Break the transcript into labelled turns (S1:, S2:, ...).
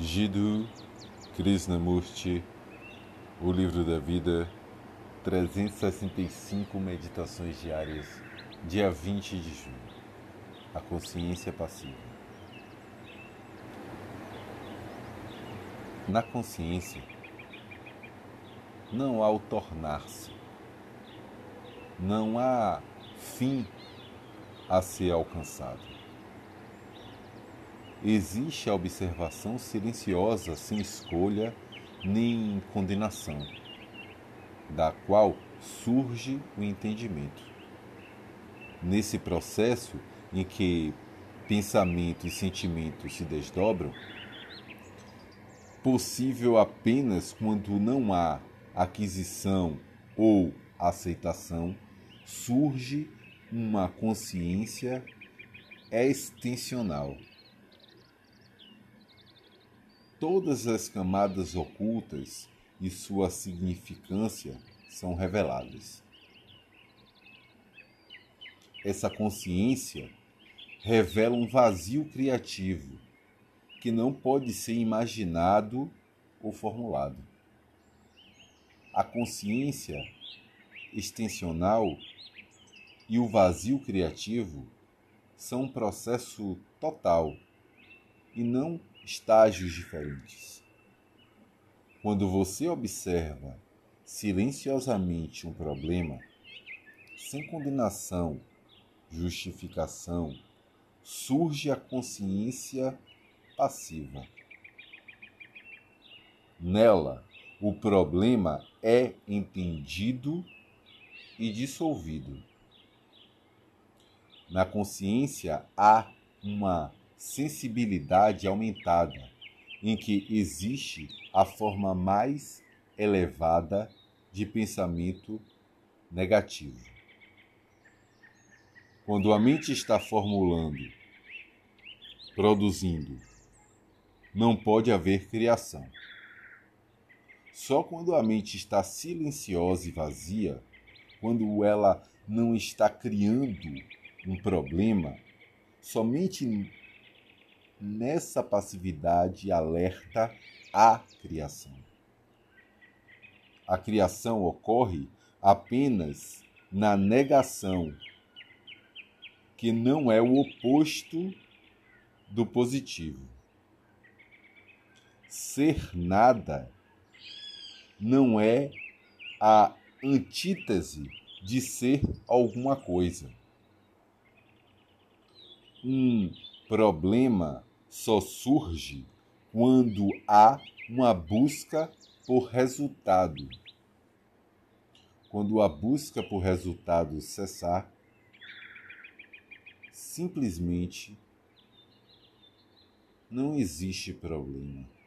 S1: Jiddu Krishnamurti, O Livro da Vida, 365 Meditações Diárias, dia 20 de junho. A consciência passiva. Na consciência, não há o tornar-se, não há fim a ser alcançado existe a observação silenciosa, sem escolha nem condenação, da qual surge o entendimento. Nesse processo em que pensamento e sentimento se desdobram, possível apenas quando não há aquisição ou aceitação, surge uma consciência extensional todas as camadas ocultas e sua significância são reveladas. Essa consciência revela um vazio criativo que não pode ser imaginado ou formulado. A consciência extensional e o vazio criativo são um processo total e não estágios diferentes. Quando você observa silenciosamente um problema, sem condenação, justificação, surge a consciência passiva. Nela, o problema é entendido e dissolvido. Na consciência há uma sensibilidade aumentada, em que existe a forma mais elevada de pensamento negativo. Quando a mente está formulando, produzindo, não pode haver criação. Só quando a mente está silenciosa e vazia, quando ela não está criando um problema, somente nessa passividade alerta a criação. A criação ocorre apenas na negação, que não é o oposto do positivo. Ser nada não é a antítese de ser alguma coisa. Um problema só surge quando há uma busca por resultado. Quando a busca por resultado cessar, simplesmente não existe problema.